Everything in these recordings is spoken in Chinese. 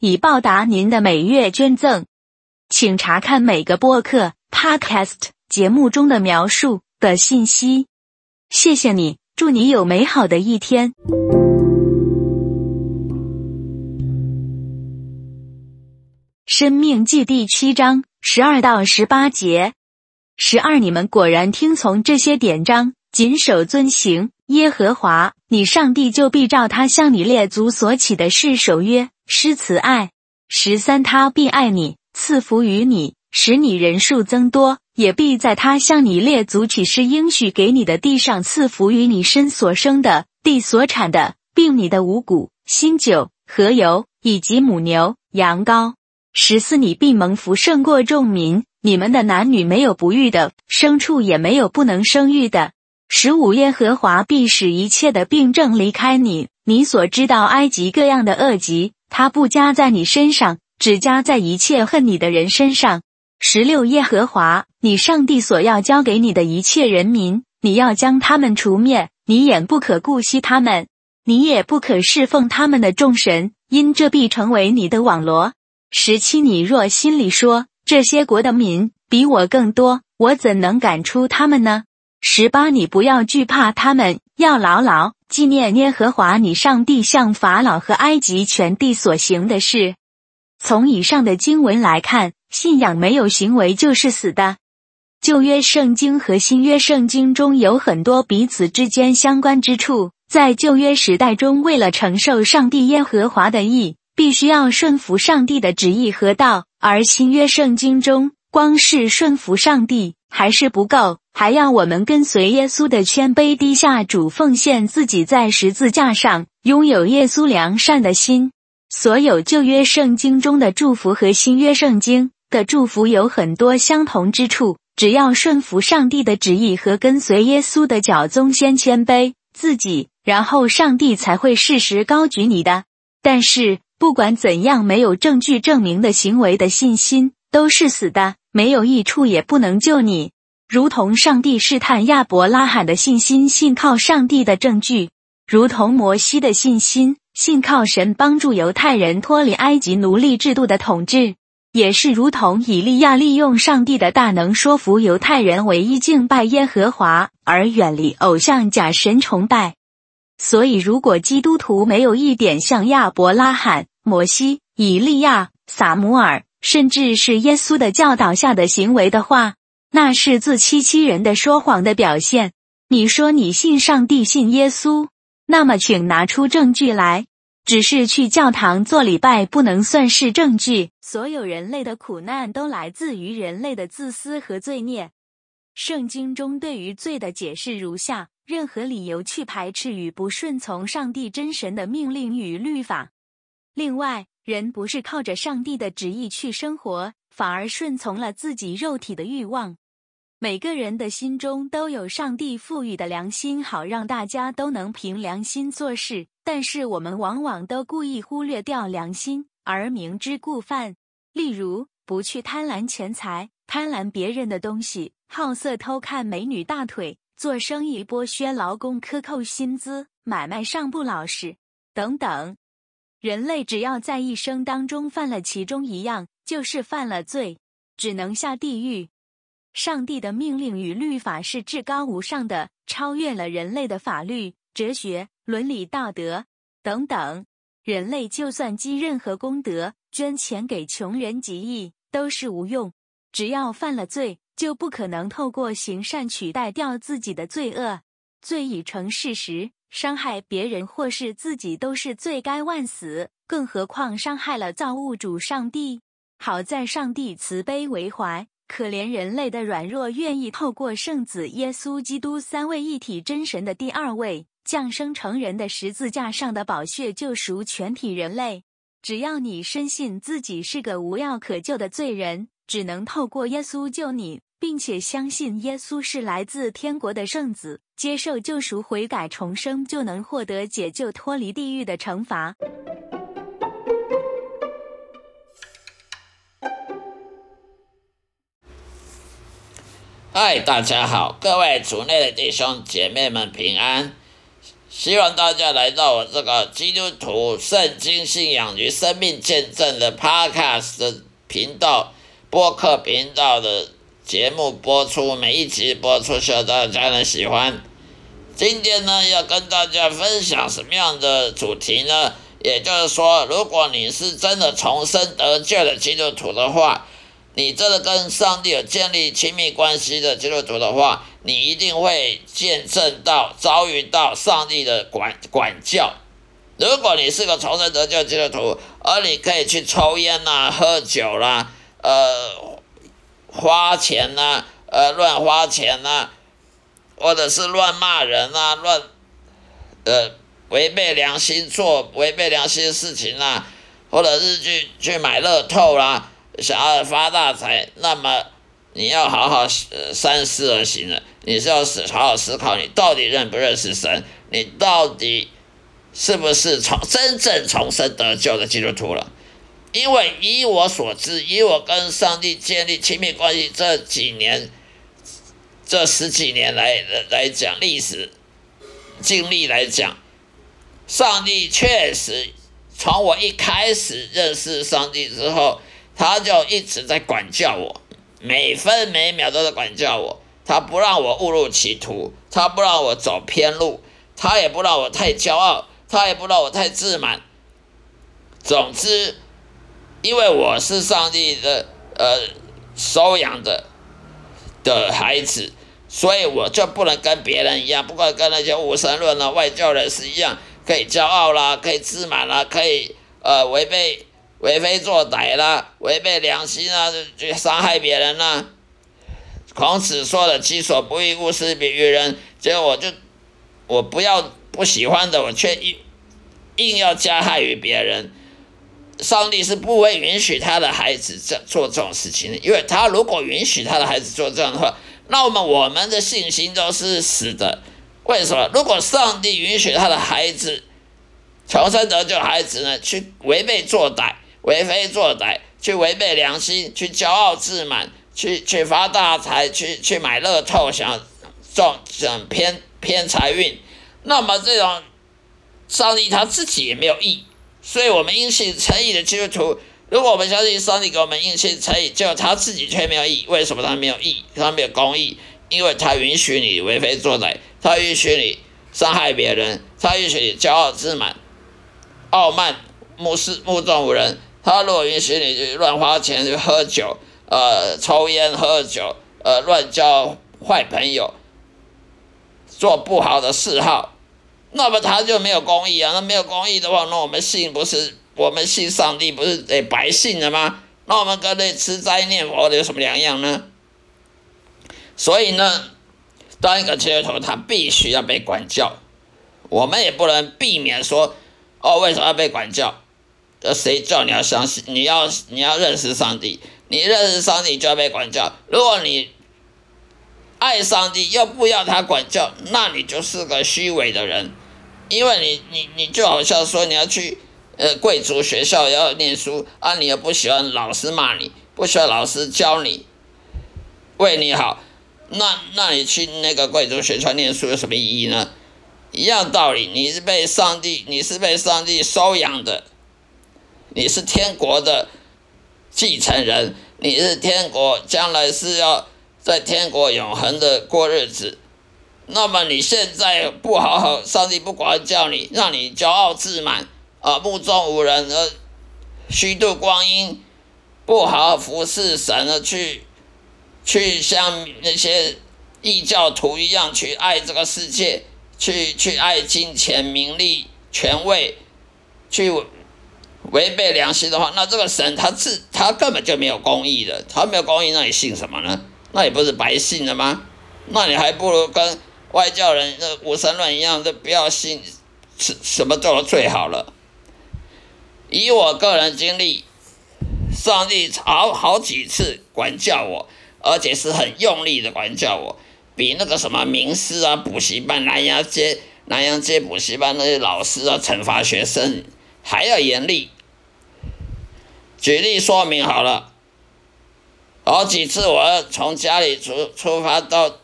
以报答您的每月捐赠，请查看每个播客 （podcast） 节目中的描述的信息。谢谢你，祝你有美好的一天。生命记第七章十二到十八节。十二，你们果然听从这些典章，谨守遵行耶和华你上帝，就必照他向你列祖所起的誓守约。施慈爱，十三他必爱你，赐福于你，使你人数增多，也必在他向你列祖起誓应许给你的地上赐福于你身所生的地所产的，并你的五谷、新酒和油，以及母牛、羊羔。十四你必蒙福胜过众民，你们的男女没有不育的，牲畜也没有不能生育的。十五耶和华必使一切的病症离开你，你所知道埃及各样的恶疾。他不加在你身上，只加在一切恨你的人身上。十六耶和华，你上帝所要交给你的一切人民，你要将他们除灭，你也不可顾惜他们，你也不可侍奉他们的众神，因这必成为你的网罗。十七你若心里说，这些国的民比我更多，我怎能赶出他们呢？十八你不要惧怕他们，要牢牢。纪念耶和华你上帝向法老和埃及全地所行的事。从以上的经文来看，信仰没有行为就是死的。旧约圣经和新约圣经中有很多彼此之间相关之处。在旧约时代中，为了承受上帝耶和华的意，必须要顺服上帝的旨意和道；而新约圣经中，光是顺服上帝还是不够。还要我们跟随耶稣的谦卑低下主奉献自己，在十字架上拥有耶稣良善的心。所有旧约圣经中的祝福和新约圣经的祝福有很多相同之处。只要顺服上帝的旨意和跟随耶稣的脚宗，先谦卑自己，然后上帝才会适时高举你的。但是不管怎样，没有证据证明的行为的信心都是死的，没有益处，也不能救你。如同上帝试探亚伯拉罕的信心，信靠上帝的证据；如同摩西的信心，信靠神帮助犹太人脱离埃及奴隶制度的统治；也是如同以利亚利用上帝的大能说服犹太人唯一敬拜耶和华，而远离偶像假神崇拜。所以，如果基督徒没有一点像亚伯拉罕、摩西、以利亚、撒母耳，甚至是耶稣的教导下的行为的话，那是自欺欺人的说谎的表现。你说你信上帝、信耶稣，那么请拿出证据来。只是去教堂做礼拜不能算是证据。所有人类的苦难都来自于人类的自私和罪孽。圣经中对于罪的解释如下：任何理由去排斥与不顺从上帝真神的命令与律法。另外，人不是靠着上帝的旨意去生活。反而顺从了自己肉体的欲望。每个人的心中都有上帝赋予的良心，好让大家都能凭良心做事。但是我们往往都故意忽略掉良心，而明知故犯。例如，不去贪婪钱财，贪婪别人的东西，好色偷看美女大腿，做生意剥削劳工，克扣薪资，买卖上不老实，等等。人类只要在一生当中犯了其中一样。就是犯了罪，只能下地狱。上帝的命令与律法是至高无上的，超越了人类的法律、哲学、伦理道德等等。人类就算积任何功德，捐钱给穷人极义，都是无用。只要犯了罪，就不可能透过行善取代掉自己的罪恶。罪已成事实，伤害别人或是自己都是罪该万死，更何况伤害了造物主上帝。好在上帝慈悲为怀，可怜人类的软弱，愿意透过圣子耶稣基督三位一体真神的第二位降生成人的十字架上的宝血救赎全体人类。只要你深信自己是个无药可救的罪人，只能透过耶稣救你，并且相信耶稣是来自天国的圣子，接受救赎、悔改、重生，就能获得解救、脱离地狱的惩罚。嗨，大家好，各位主内的弟兄姐妹们平安。希望大家来到我这个基督徒圣经信仰与生命见证的 Podcast 的频道播客频道的节目播出，每一集播出，希望大家能喜欢。今天呢，要跟大家分享什么样的主题呢？也就是说，如果你是真的重生得救的基督徒的话。你真的跟上帝有建立亲密关系的基督徒的话，你一定会见证到、遭遇到上帝的管管教。如果你是个重生得救基督徒，而你可以去抽烟呐、喝酒啦、呃花钱呐、呃乱花钱呐，或者是乱骂人呐、乱呃违背良心做违背良心的事情啦，或者是去去买乐透啦。想要发大财，那么你要好好三思而行了。你是要思好好思考，你到底认不认识神？你到底是不是从真正重生得救的基督徒了？因为以我所知，以我跟上帝建立亲密关系这几年、这十几年来来讲历史经历来讲，上帝确实从我一开始认识上帝之后。他就一直在管教我，每分每秒都在管教我。他不让我误入歧途，他不让我走偏路，他也不让我太骄傲，他也不让我太自满。总之，因为我是上帝的呃收养的的孩子，所以我就不能跟别人一样，不管跟那些无神论啊、外教人士一样，可以骄傲啦，可以自满啦，可以呃违背。为非作歹啦，违背良心啊，去伤害别人啦。孔子说的“己所不欲，勿施于人”，结果我就我不要不喜欢的，我却硬硬要加害于别人。上帝是不会允许他的孩子这做这种事情的，因为他如果允许他的孩子做这样的话，那么我们的信心都是死的。为什么？如果上帝允许他的孩子重生得救，孩子呢去违背作歹？为非作歹，去违背良心，去骄傲自满，去去发大财，去去买乐透，想中想偏偏财运，那么这种上帝他自己也没有义，所以我们因信诚意的基督徒，如果我们相信上帝给我们因信诚意，就他自己却没有义，为什么他没有义？他没有公义，因为他允许你为非作歹，他允许你伤害别人，他允许你骄傲自满、傲慢、目视目中无人。他如果允许你乱花钱喝酒，呃，抽烟喝酒，呃，乱交坏朋友，做不好的嗜好，那么他就没有公义啊。那没有公义的话，那我们信不是我们信上帝不是得白信了吗？那我们跟那吃斋念佛的有什么两样呢？所以呢，当一个基督徒，他必须要被管教。我们也不能避免说，哦，为什么要被管教？呃，谁叫你要相信？你要你要认识上帝，你认识上帝就要被管教。如果你爱上帝又不要他管教，那你就是个虚伪的人。因为你你你就好像说你要去呃贵族学校要念书啊，你又不喜欢老师骂你，不喜欢老师教你为你好，那那你去那个贵族学校念书有什么意义呢？一样道理，你是被上帝，你是被上帝收养的。你是天国的继承人，你是天国将来是要在天国永恒的过日子。那么你现在不好好，上帝不管教你，让你骄傲自满啊，目中无人而虚度光阴，不好好服侍神而去去像那些异教徒一样去爱这个世界，去去爱金钱、名利、权位，去。违背良心的话，那这个神他自他根本就没有公义的，他没有公义，那你信什么呢？那也不是白信的吗？那你还不如跟外教人那无神论一样，就不要信，什什么做的最好了。以我个人经历，上帝好好几次管教我，而且是很用力的管教我，比那个什么名师啊、补习班、南洋街、南洋街补习班那些老师啊惩罚学生还要严厉。举例说明好了，好几次我从家里出出发到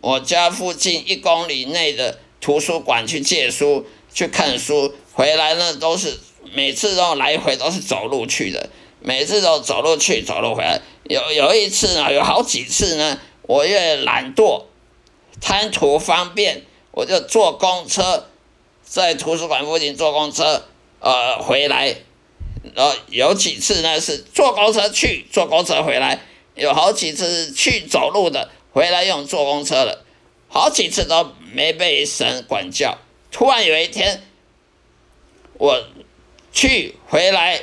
我家附近一公里内的图书馆去借书、去看书，回来呢都是每次都来回都是走路去的，每次都走路去走路回来。有有一次呢，有好几次呢，我因为懒惰、贪图方便，我就坐公车在图书馆附近坐公车，呃，回来。然后有几次呢是坐公车去，坐公车回来；有好几次去走路的，回来用坐公车了，好几次都没被神管教。突然有一天，我去回来，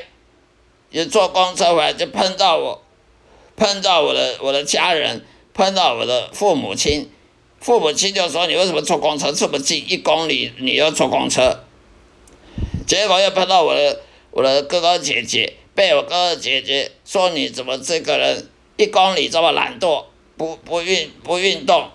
就坐公车回来，就碰到我，碰到我的我的家人，碰到我的父母亲，父母亲就说：“你为什么坐公车这么近一公里，你要坐公车？”结果又碰到我的。我的哥哥姐姐被我哥哥姐姐说：“你怎么这个人一公里这么懒惰，不不运不运动？”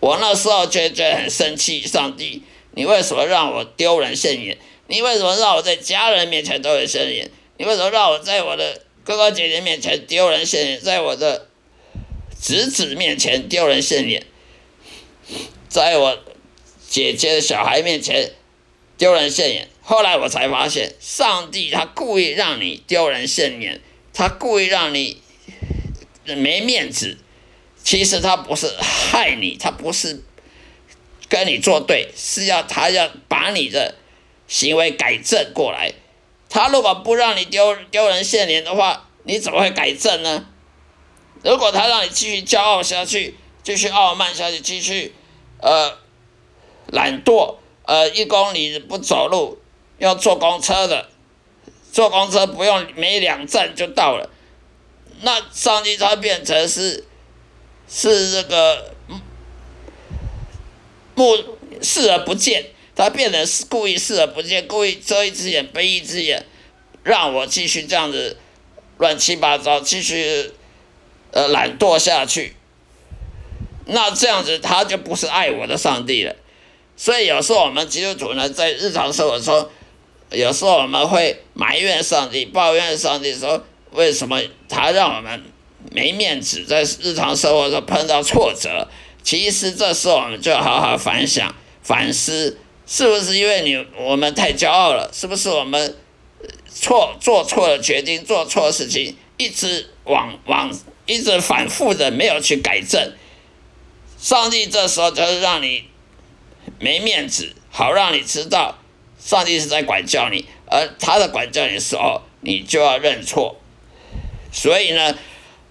我那时候就觉得很生气，上帝，你为什么让我丢人现眼？你为什么让我在家人面前丢人现眼？你为什么让我在我的哥哥姐姐面前丢人现眼？在我的侄子面前丢人现眼？在我姐姐的小孩面前丢人现眼？后来我才发现，上帝他故意让你丢人现眼，他故意让你没面子。其实他不是害你，他不是跟你作对，是要他要把你的行为改正过来。他如果不让你丢丢人现眼的话，你怎么会改正呢？如果他让你继续骄傲下去，继续傲慢下去，继续呃懒惰，呃一公里不走路。要坐公车的，坐公车不用没两站就到了，那上帝他变成是是这个目视而不见，他变成是故意视而不见，故意遮一只眼闭一只眼，让我继续这样子乱七八糟，继续呃懒惰下去，那这样子他就不是爱我的上帝了。所以有时候我们基督徒呢，在日常生活中，有时候我们会埋怨上帝，抱怨上帝，说为什么他让我们没面子，在日常生活中碰到挫折。其实这时候我们就好好反想、反思，是不是因为你我们太骄傲了？是不是我们错做错了决定，做错事情，一直往往一直反复的没有去改正？上帝这时候就是让你没面子，好让你知道。上帝是在管教你，而他的管教你的时候，你就要认错。所以呢，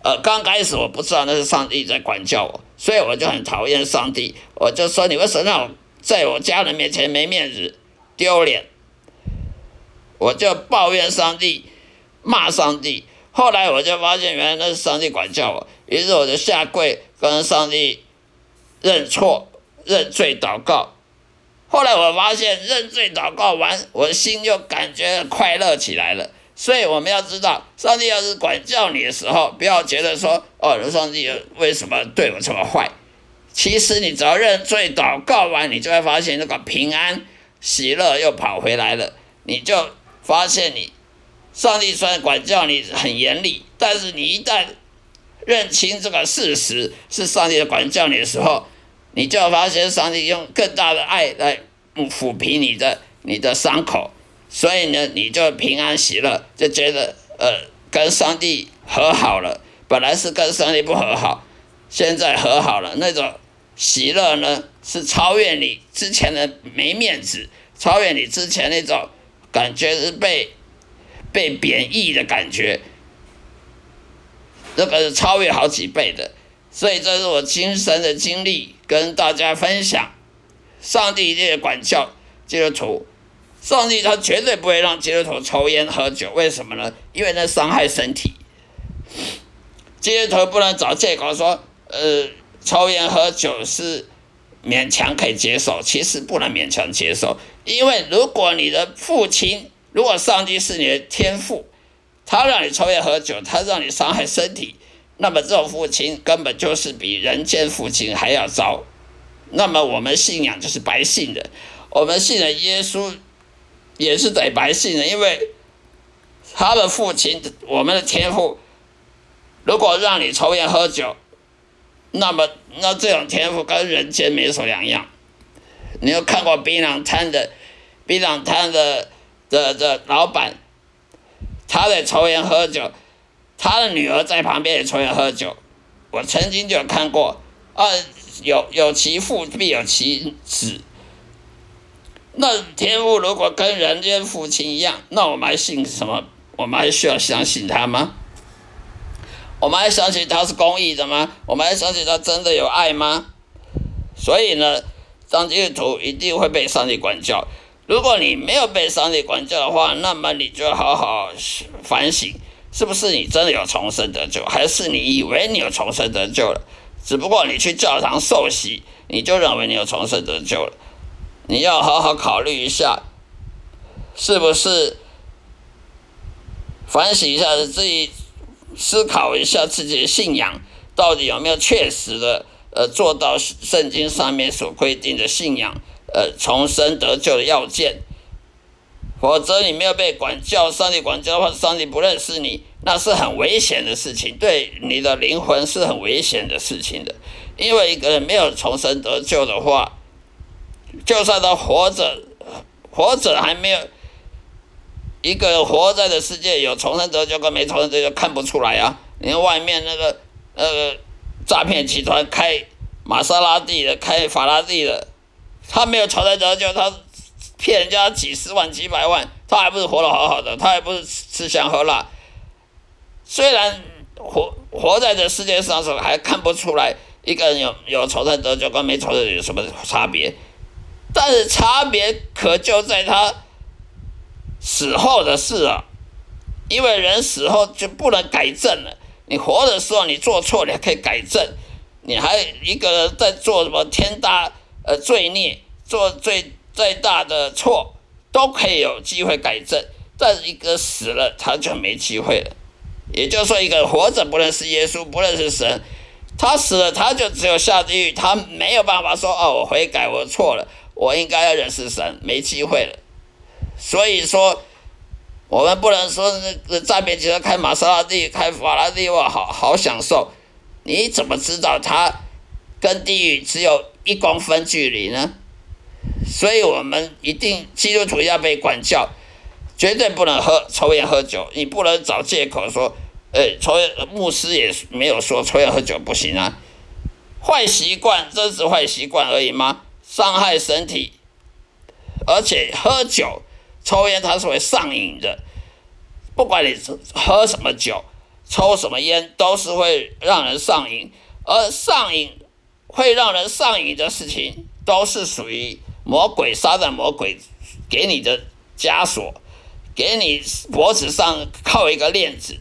呃，刚开始我不知道那是上帝在管教我，所以我就很讨厌上帝。我就说你为什么让我在我家人面前没面子、丢脸？我就抱怨上帝，骂上帝。后来我就发现，原来那是上帝管教我，于是我就下跪跟上帝认错、认罪、祷告。后来我发现认罪祷告完，我的心就感觉快乐起来了。所以我们要知道，上帝要是管教你的时候，不要觉得说哦，上帝为什么对我这么坏？其实你只要认罪祷告完，你就会发现那个平安喜乐又跑回来了。你就发现你上帝虽然管教你很严厉，但是你一旦认清这个事实是上帝的管教你的时候，你就发现上帝用更大的爱来抚平你的你的伤口，所以呢，你就平安喜乐，就觉得呃跟上帝和好了。本来是跟上帝不和好，现在和好了，那种喜乐呢是超越你之前的没面子，超越你之前那种感觉是被被贬义的感觉，这个是超越好几倍的。所以这是我亲身的经历。跟大家分享，上帝一定管教基督徒，上帝他绝对不会让基督徒抽烟喝酒，为什么呢？因为那伤害身体。基督徒不能找借口说，呃，抽烟喝酒是勉强可以接受，其实不能勉强接受，因为如果你的父亲，如果上帝是你的天父，他让你抽烟喝酒，他让你伤害身体，那么这种父亲根本就是比人间父亲还要糟。那么我们信仰就是白信的，我们信的耶稣也是得白信的，因为他的父亲，我们的天父，如果让你抽烟喝酒。那么，那这种天赋跟人间没什么两样。你有看过槟榔摊的，槟榔摊的的的老板，他在抽烟喝酒，他的女儿在旁边也抽烟喝酒。我曾经就看过，啊，有有其父必有其子。那天赋如果跟人间父亲一样，那我们还信什么？我们还需要相信他吗？我们还相信他是公益的吗？我们还相信他真的有爱吗？所以呢，当基督徒一定会被上帝管教。如果你没有被上帝管教的话，那么你就好好反省，是不是你真的有重生得救，还是你以为你有重生得救了？只不过你去教堂受洗，你就认为你有重生得救了。你要好好考虑一下，是不是反省一下自己。思考一下自己的信仰到底有没有确实的呃做到圣经上面所规定的信仰呃重生得救的要件，否则你没有被管教，上帝管教的话，上帝不认识你，那是很危险的事情，对你的灵魂是很危险的事情的。因为一个人没有重生得救的话，就算他活着，活着还没有。一个活在的世界有重生得救跟没重生得救看不出来啊！你看外面那个呃诈骗集团开玛莎拉蒂的，开法拉利的，他没有重生得救，他骗人家几十万几百万，他还不是活得好好的，他还不是吃吃香喝辣。虽然活活在这世界上时候还看不出来一个人有有重生得救跟没重生有什么差别，但是差别可就在他。死后的事啊，因为人死后就不能改正了。你活的时候你做错，你还可以改正。你还一个人在做什么天大呃罪孽，做最最大的错，都可以有机会改正。但是一个死了，他就没机会了。也就是说，一个活着不认识耶稣，不认识神，他死了，他就只有下地狱，他没有办法说哦，我悔改，我错了，我应该要认识神，没机会了。所以说，我们不能说那那诈骗集团开玛莎拉蒂、开法拉利哇，好好享受。你怎么知道他跟地狱只有一公分距离呢？所以我们一定基督徒要被管教，绝对不能喝抽烟喝酒。你不能找借口说，呃，抽烟牧师也没有说抽烟喝酒不行啊。坏习惯，这是坏习惯而已吗？伤害身体，而且喝酒。抽烟它是会上瘾的，不管你喝什么酒、抽什么烟，都是会让人上瘾。而上瘾会让人上瘾的事情，都是属于魔鬼、杀的魔鬼给你的枷锁，给你脖子上扣一个链子，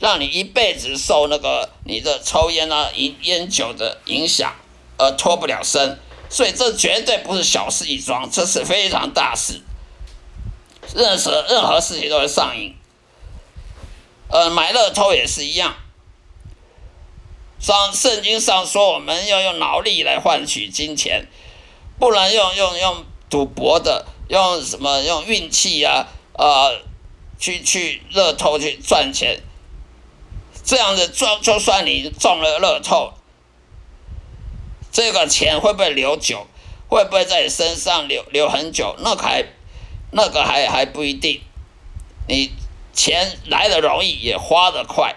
让你一辈子受那个你的抽烟啊、烟烟酒的影响，而脱不了身。所以这绝对不是小事一桩，这是非常大事。任何任何事情都会上瘾，呃，买乐透也是一样。上圣经上说，我们要用脑力来换取金钱，不能用用用赌博的，用什么用运气啊，呃，去去乐透去赚钱。这样子赚，就算你中了乐透，这个钱会不会留久？会不会在你身上留留很久？那还。那个还还不一定，你钱来的容易，也花的快。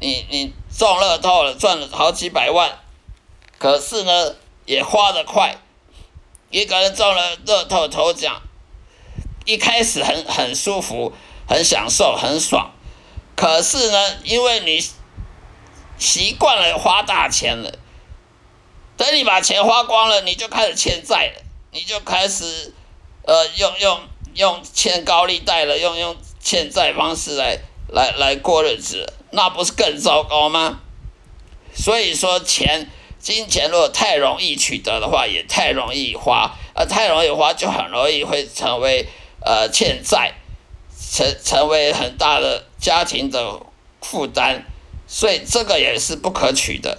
你你中乐透了，赚了好几百万，可是呢，也花的快。一个人中了乐透头奖，一开始很很舒服，很享受，很爽。可是呢，因为你习惯了花大钱了，等你把钱花光了，你就开始欠债了，你就开始呃用用。用欠高利贷了，用用欠债方式来来来过日子，那不是更糟糕吗？所以说，钱金钱如果太容易取得的话，也太容易花，呃太容易花就很容易会成为呃欠债，成成为很大的家庭的负担，所以这个也是不可取的，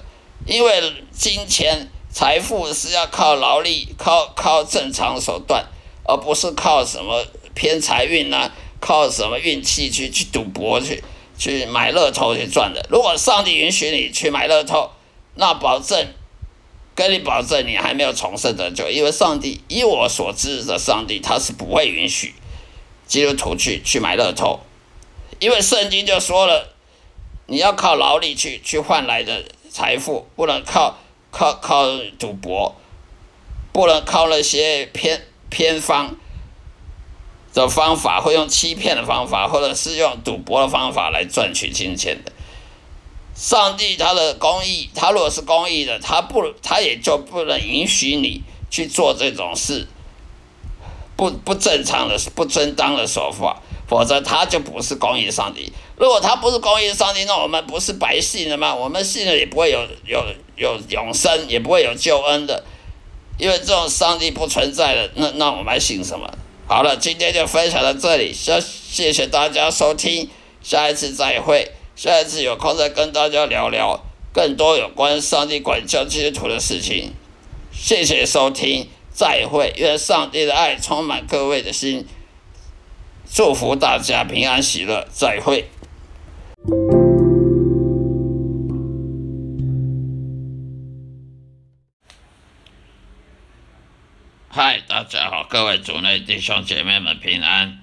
因为金钱财富是要靠劳力，靠靠正常手段，而不是靠什么偏财运呐，靠什么运气去去赌博去去买乐透去赚的。如果上帝允许你去买乐透，那保证，跟你保证，你还没有重生得救，因为上帝，以我所知的上帝，他是不会允许基督徒去去买乐透，因为圣经就说了，你要靠劳力去去换来的财富，不能靠靠靠赌博，不能靠那些偏偏方的方法，或用欺骗的方法，或者是用赌博的方法来赚取金钱的。上帝他的公义，他如果是公义的，他不，他也就不能允许你去做这种事，不不正常的、不正当的手法，否则他就不是公义的上帝。如果他不是公义的上帝，那我们不是白信了吗？我们信了也不会有有有永生，也不会有救恩的，因为这种上帝不存在的，那那我们还信什么？好了，今天就分享到这里，谢谢谢大家收听，下一次再会。下一次有空再跟大家聊聊更多有关上帝管教基督徒的事情。谢谢收听，再会。愿上帝的爱充满各位的心，祝福大家平安喜乐。再会。嗨，大家好，各位主内弟兄姐妹们平安。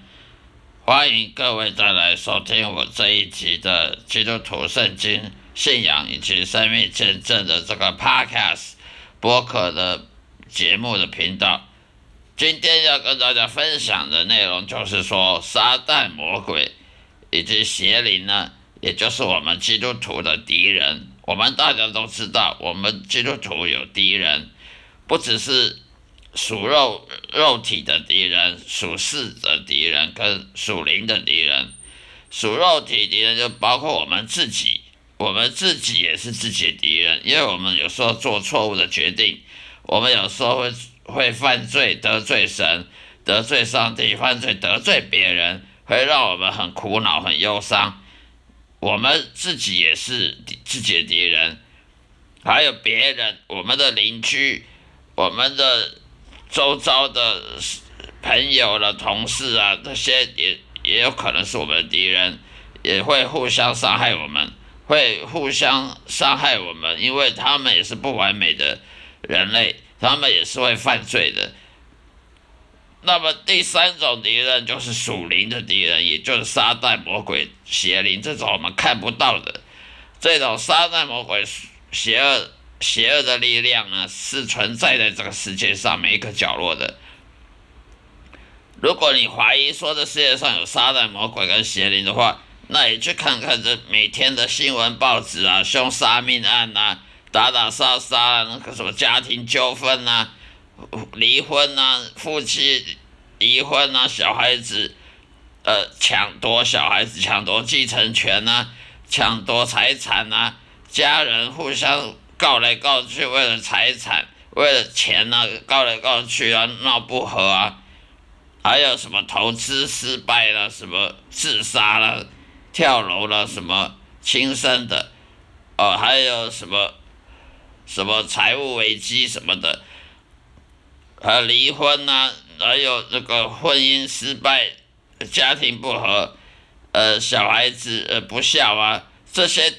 欢迎各位再来收听我这一集的基督徒圣经信仰以及生命见证的这个 Podcast 播客的节目的频道。今天要跟大家分享的内容就是说，撒旦魔鬼以及邪灵呢，也就是我们基督徒的敌人。我们大家都知道，我们基督徒有敌人，不只是。属肉肉体的敌人，属世的敌人，跟属灵的敌人。属肉体敌人就包括我们自己，我们自己也是自己的敌人，因为我们有时候做错误的决定，我们有时候会会犯罪，得罪神，得罪上帝，犯罪得罪别人，会让我们很苦恼、很忧伤。我们自己也是自己的敌人，还有别人，我们的邻居，我们的。周遭的朋友了、同事啊，这些也也有可能是我们的敌人，也会互相伤害我们，会互相伤害我们，因为他们也是不完美的人类，他们也是会犯罪的。那么第三种敌人就是属灵的敌人，也就是撒旦、魔鬼、邪灵这种我们看不到的这种撒旦、魔鬼、邪恶。邪恶的力量呢，是存在在这个世界上每一个角落的。如果你怀疑说这世界上有撒旦魔鬼跟邪灵的话，那你去看看这每天的新闻报纸啊，凶杀命案呐，打打杀杀，那个什么家庭纠纷呐，离婚呐，夫妻离婚呐，小孩子呃抢夺小孩子抢夺继承权呐，抢夺财产呐，家人互相。告来告去，为了财产，为了钱呐，告来告去啊，闹不和啊，还有什么投资失败了，什么自杀了，跳楼了，什么轻生的，哦，还有什么什么财务危机什么的，还离婚呐，还有这个婚姻失败，家庭不和，呃，小孩子呃不孝啊，这些。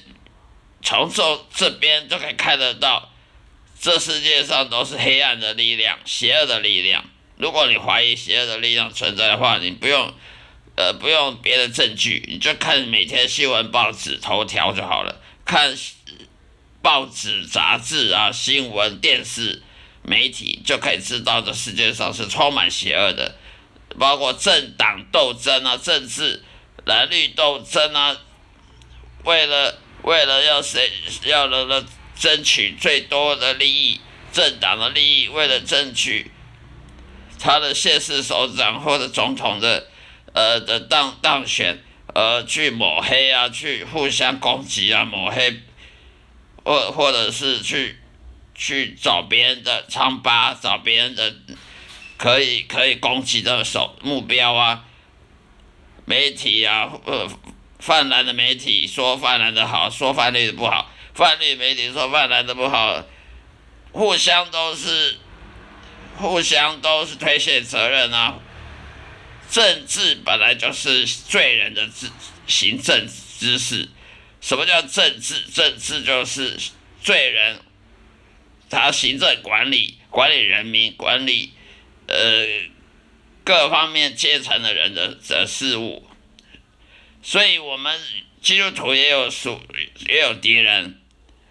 从这这边就可以看得到，这世界上都是黑暗的力量、邪恶的力量。如果你怀疑邪恶的力量存在的话，你不用，呃，不用别的证据，你就看每天新闻报纸头条就好了。看报纸、杂志啊、新闻、电视媒体，就可以知道这世界上是充满邪恶的，包括政党斗争啊、政治蓝绿斗争啊，为了。为了要谁要了了争取最多的利益，政党的利益，为了争取他的县市首长或者总统的呃的当当选，而去抹黑啊，去互相攻击啊，抹黑，或或者是去去找别人的疮疤，找别人的可以可以攻击的手目标啊。媒体啊，呃，泛蓝的媒体说泛蓝的好，说泛绿的不好；泛绿媒体说泛蓝的不好，互相都是互相都是推卸责任啊。政治本来就是罪人的治行政之事。什么叫政治？政治就是罪人，他行政管理、管理人民、管理呃各方面阶层的人的的事物。所以，我们基督徒也有属也有敌人，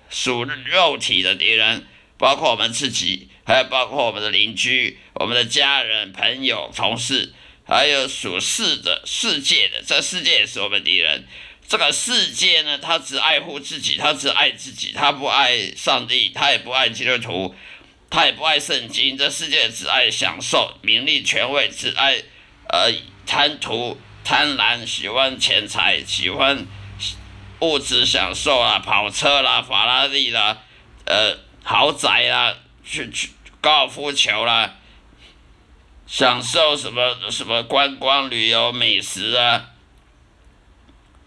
属肉体的敌人，包括我们自己，还有包括我们的邻居、我们的家人、朋友、同事，还有属世的世界的，这世界也是我们敌人。这个世界呢，他只爱护自己，他只爱自己，他不爱上帝，他也不爱基督徒，他也不爱圣经。这世界只爱享受名利权位，只爱呃贪图贪婪，喜欢钱财，喜欢物。质享受啊，跑车啦，法拉利啦，呃豪宅啦，去去高尔夫球啦，享受什么什么观光旅游美食啊。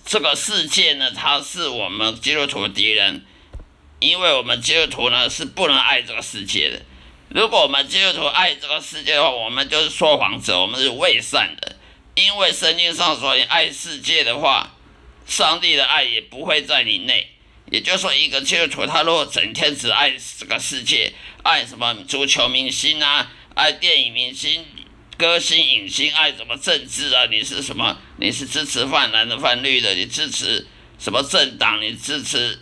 这个世界呢，它是我们基督徒的敌人，因为我们基督徒呢是不能爱这个世界的。如果我们基督徒爱这个世界的话，我们就是说谎者，我们是伪善的。因为圣经上说，你爱世界的话，上帝的爱也不会在你内。也就是说，一个基督徒他如果整天只爱这个世界，爱什么足球明星啊，爱电影明星。歌星、影星爱什么政治啊？你是什么？你是支持泛蓝的、泛绿的？你支持什么政党？你支持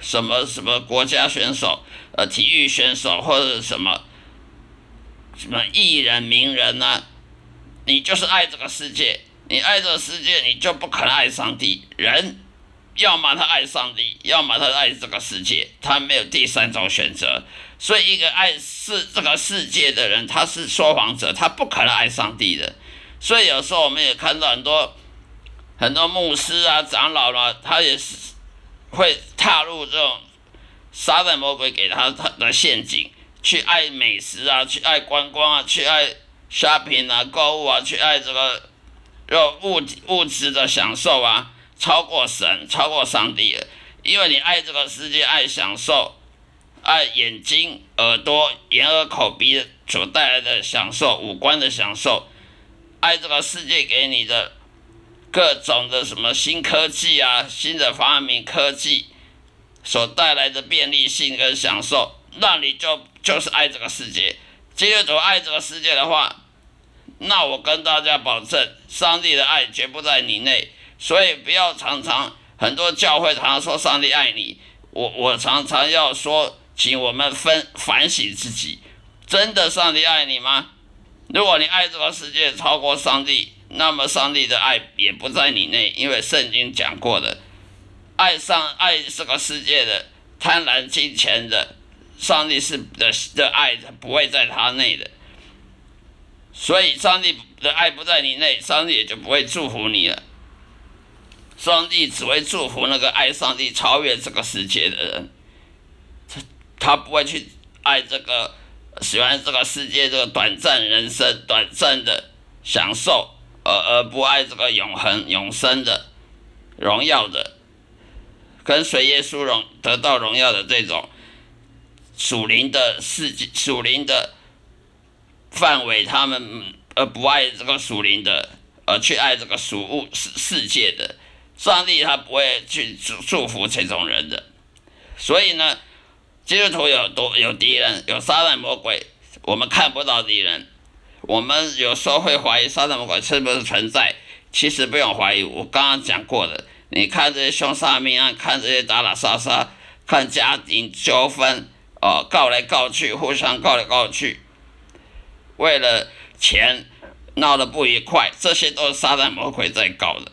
什么什么国家选手？呃，体育选手或者什么什么艺人、名人呢？你就是爱这个世界。你爱这个世界，你就不可能爱上帝。人要么他爱上帝，要么他爱这个世界，他没有第三种选择。所以，一个爱世这个世界的人，他是说谎者，他不可能爱上帝的。所以，有时候我们也看到很多很多牧师啊、长老啊，他也是会踏入这种撒旦魔鬼给他他的陷阱，去爱美食啊，去爱观光啊，去爱 shopping 啊、购物啊，去爱这个肉物物质的享受啊，超过神，超过上帝了。因为你爱这个世界，爱享受。爱眼睛、耳朵、眼、耳、口、鼻所带来的享受，五官的享受；爱这个世界给你的各种的什么新科技啊、新的发明科技所带来的便利性跟享受，那你就就是爱这个世界。基督徒爱这个世界的话，那我跟大家保证，上帝的爱绝不在你内。所以不要常常很多教会常常说上帝爱你，我我常常要说。请我们分反省自己，真的上帝爱你吗？如果你爱这个世界超过上帝，那么上帝的爱也不在你内，因为圣经讲过的，爱上爱这个世界的贪婪金钱的，上帝是的的爱不会在他内的，所以上帝的爱不在你内，上帝也就不会祝福你了。上帝只会祝福那个爱上帝、超越这个世界的人。他他不会去爱这个，喜欢这个世界这个短暂人生、短暂的享受，而而不爱这个永恒、永生的荣耀的，跟随耶稣荣得到荣耀的这种属灵的世界、属灵的范围，他们而不爱这个属灵的，而去爱这个属物世世界的，上帝他不会去祝祝福这种人的，所以呢。基督徒有多有敌人，有撒旦魔鬼，我们看不到敌人。我们有时候会怀疑撒旦魔鬼是不是存在，其实不用怀疑。我刚刚讲过的，你看这些凶杀命案，看这些打打杀杀，看家庭纠纷，哦，告来告去，互相告来告去，为了钱闹得不愉快，这些都是撒旦魔鬼在搞的。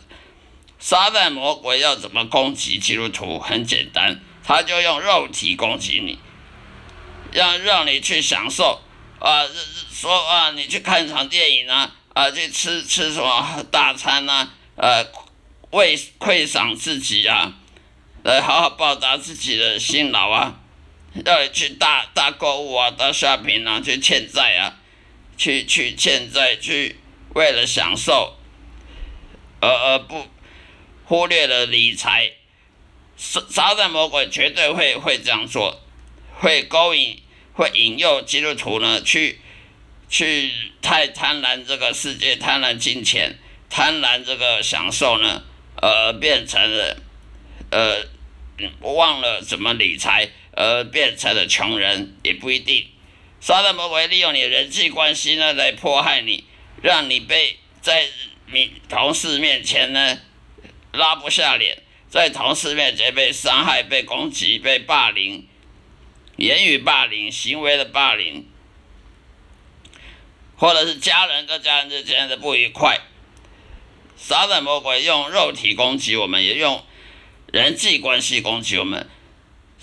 撒旦魔鬼要怎么攻击基督徒？很简单。他就用肉体攻击你，让让你去享受啊，说啊，你去看场电影啊，啊，去吃吃什么大餐呐，呃，为馈赏自己啊，来好好报答自己的辛劳啊，让你去大大购物啊，大 shopping 啊，去欠债啊，去去欠债，去为了享受而而不忽略了理财。撒撒旦魔鬼绝对会会这样做，会勾引，会引诱基督徒呢去去太贪婪这个世界，贪婪金钱，贪婪这个享受呢，呃，变成了呃忘了怎么理财。而变成了穷人也不一定。撒旦魔鬼利用你的人际关系呢来迫害你，让你被在你同事面前呢拉不下脸，在同事面前被伤害、被攻击、被霸凌，言语霸凌、行为的霸凌，或者是家人跟家人之间的不愉快。撒旦魔鬼用肉体攻击我们，也用人际关系攻击我们。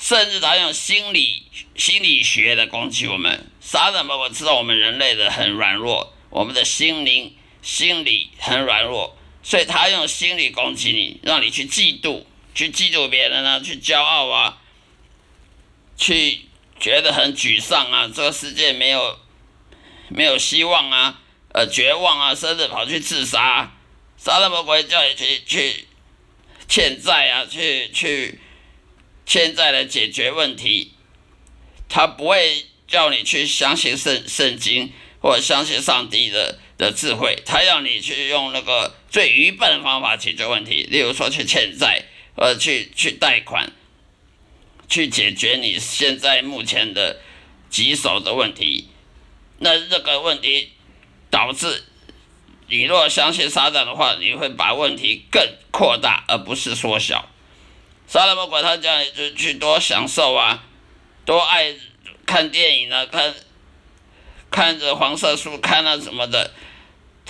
甚至他用心理心理学的攻击我们，撒旦魔鬼知道我们人类的很软弱，我们的心灵心理很软弱，所以他用心理攻击你，让你去嫉妒，去嫉妒别人啊，去骄傲啊，去觉得很沮丧啊，这个世界没有没有希望啊，呃，绝望啊，甚至跑去自杀，撒旦魔鬼叫你去去欠债啊，去去。欠债的解决问题，他不会叫你去相信圣圣经或者相信上帝的的智慧，他要你去用那个最愚笨的方法解决问题，例如说去欠债，呃，去去贷款，去解决你现在目前的棘手的问题。那这个问题导致你若相信撒旦的话，你会把问题更扩大，而不是缩小。撒旦魔鬼他叫你就去多享受啊，多爱看电影啊，看看着黄色书看啊什么的，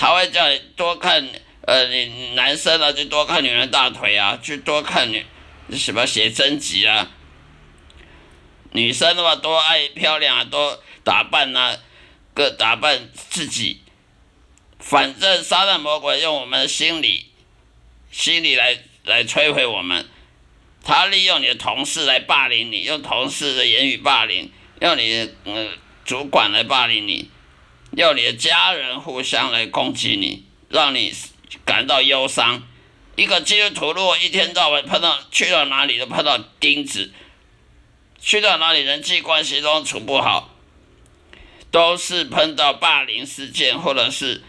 他会叫你多看呃，你男生啊就多看女人大腿啊，去多看女什么写真集啊，女生的话多爱漂亮啊，多打扮啊，各打扮自己，反正撒旦魔鬼用我们的心理心理来来摧毁我们。他利用你的同事来霸凌你，用同事的言语霸凌，用你的嗯主管来霸凌你，要你的家人互相来攻击你，让你感到忧伤。一个基督徒如果一天到晚碰到去到哪里都碰到钉子，去到哪里人际关系都处不好，都是碰到霸凌事件或者是。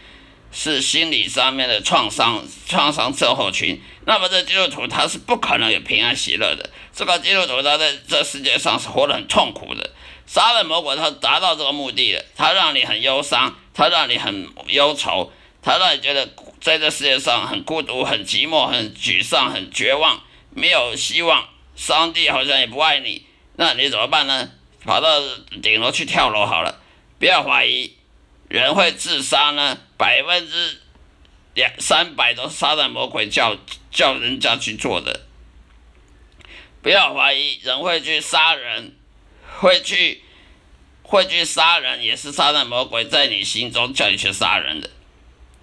是心理上面的创伤，创伤症候群。那么这基督徒他是不可能有平安喜乐的。这个基督徒他在这世界上是活得很痛苦的。杀人魔鬼他达到这个目的了，他让你很忧伤，他让你很忧愁，他让你觉得在这世界上很孤独、很寂寞、很沮丧、很绝望，没有希望。上帝好像也不爱你，那你怎么办呢？跑到顶楼去跳楼好了，不要怀疑。人会自杀呢？百分之两三百都是杀人魔鬼叫叫人家去做的。不要怀疑，人会去杀人，会去会去杀人，也是杀人魔鬼在你心中叫你去杀人的。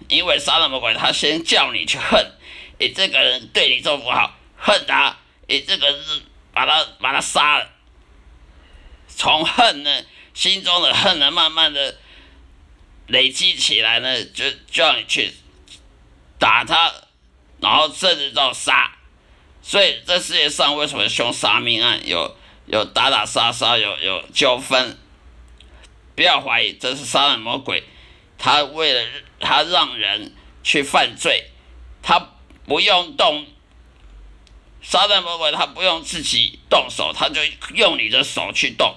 因为杀人魔鬼他先叫你去恨，你这个人对你做不好，恨他，你这个人把他把他杀了。从恨呢，心中的恨呢，慢慢的。累积起来呢，就叫你去打他，然后甚至到杀。所以这世界上为什么凶杀命案有有打打杀杀，有有纠纷？不要怀疑，这是杀人魔鬼，他为了他让人去犯罪，他不用动。杀人魔鬼他不用自己动手，他就用你的手去动，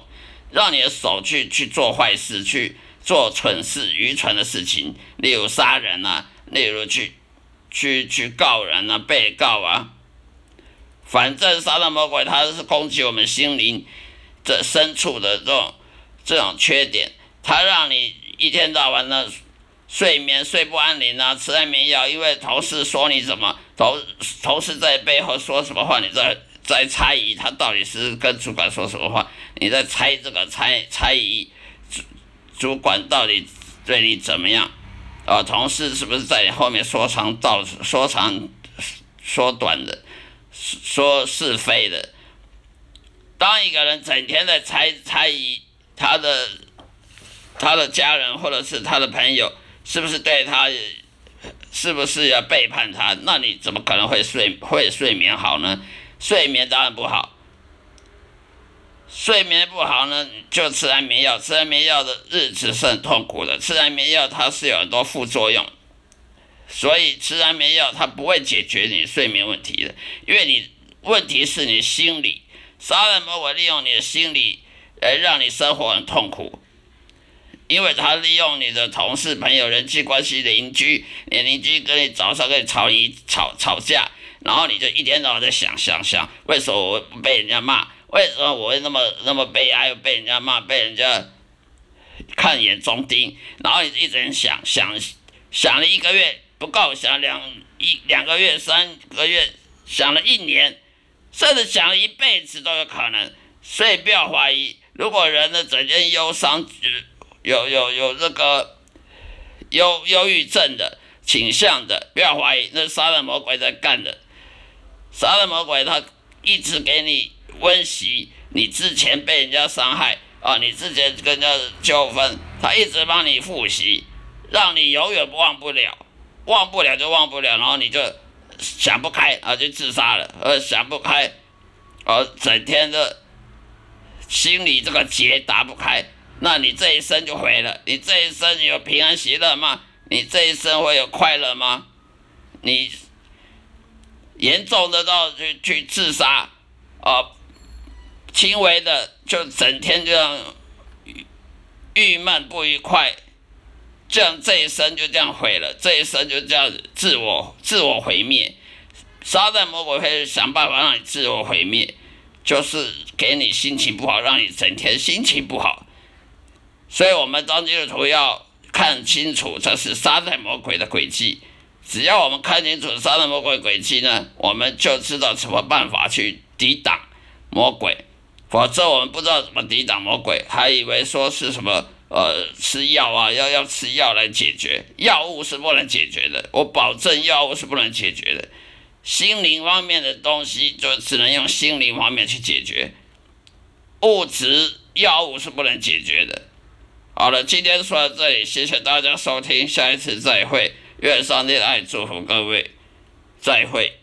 让你的手去去做坏事去。做蠢事、愚蠢的事情，例如杀人啊，例如去去去告人啊、被告啊。反正杀人魔鬼他是攻击我们心灵这深处的这种这种缺点，他让你一天到晚的睡眠睡不安宁啊，吃安眠药，因为同事说你怎么同同事在背后说什么话，你在在猜疑他到底是跟主管说什么话，你在猜这个猜猜疑。主管到底对你怎么样？啊，同事是不是在你后面说长道说长说短的，说是非的？当一个人整天在猜猜疑他的他的家人或者是他的朋友是不是对他，是不是要背叛他，那你怎么可能会睡会睡眠好呢？睡眠当然不好。睡眠不好呢，就吃安眠药。吃安眠药的日子是很痛苦的。吃安眠药它是有很多副作用，所以吃安眠药它不会解决你睡眠问题的，因为你问题是你心理。杀人魔我利用你的心理来让你生活很痛苦，因为他利用你的同事、朋友、人际关系、邻居，你邻居跟你早上跟你吵一吵吵架，然后你就一天到晚在想想想，为什么我被人家骂？为什么我会那么那么悲哀？被人家骂，被人家看眼中钉，然后你一直想想想了一个月不够，想两一两个月、三个月，想了一年，甚至想了一辈子都有可能。所以不要怀疑，如果人的整天忧伤，有有有这个忧忧郁症的倾向的，不要怀疑，那是杀人魔鬼在干的。杀人魔鬼他一直给你。温习你之前被人家伤害啊，你之前跟人家纠纷，他一直帮你复习，让你永远忘不了，忘不了就忘不了，然后你就想不开啊，就自杀了，呃，想不开，呃，整天的心里这个结打不开，那你这一生就毁了，你这一生有平安喜乐吗？你这一生会有快乐吗？你严重的到去去自杀啊？轻微的就整天这样郁闷不愉快，这样这一生就这样毁了，这一生就这样自我自我毁灭。杀人魔鬼会想办法让你自我毁灭，就是给你心情不好，让你整天心情不好。所以，我们当基督徒要看清楚这是杀人魔鬼的轨迹。只要我们看清楚杀人魔鬼轨迹呢，我们就知道什么办法去抵挡魔鬼。否则我们不知道怎么抵挡魔鬼，还以为说是什么呃吃药啊，要要吃药来解决，药物是不能解决的，我保证药物是不能解决的，心灵方面的东西就只能用心灵方面去解决，物质药物是不能解决的。好了，今天说到这里，谢谢大家收听，下一次再会，愿上帝的爱祝福各位，再会。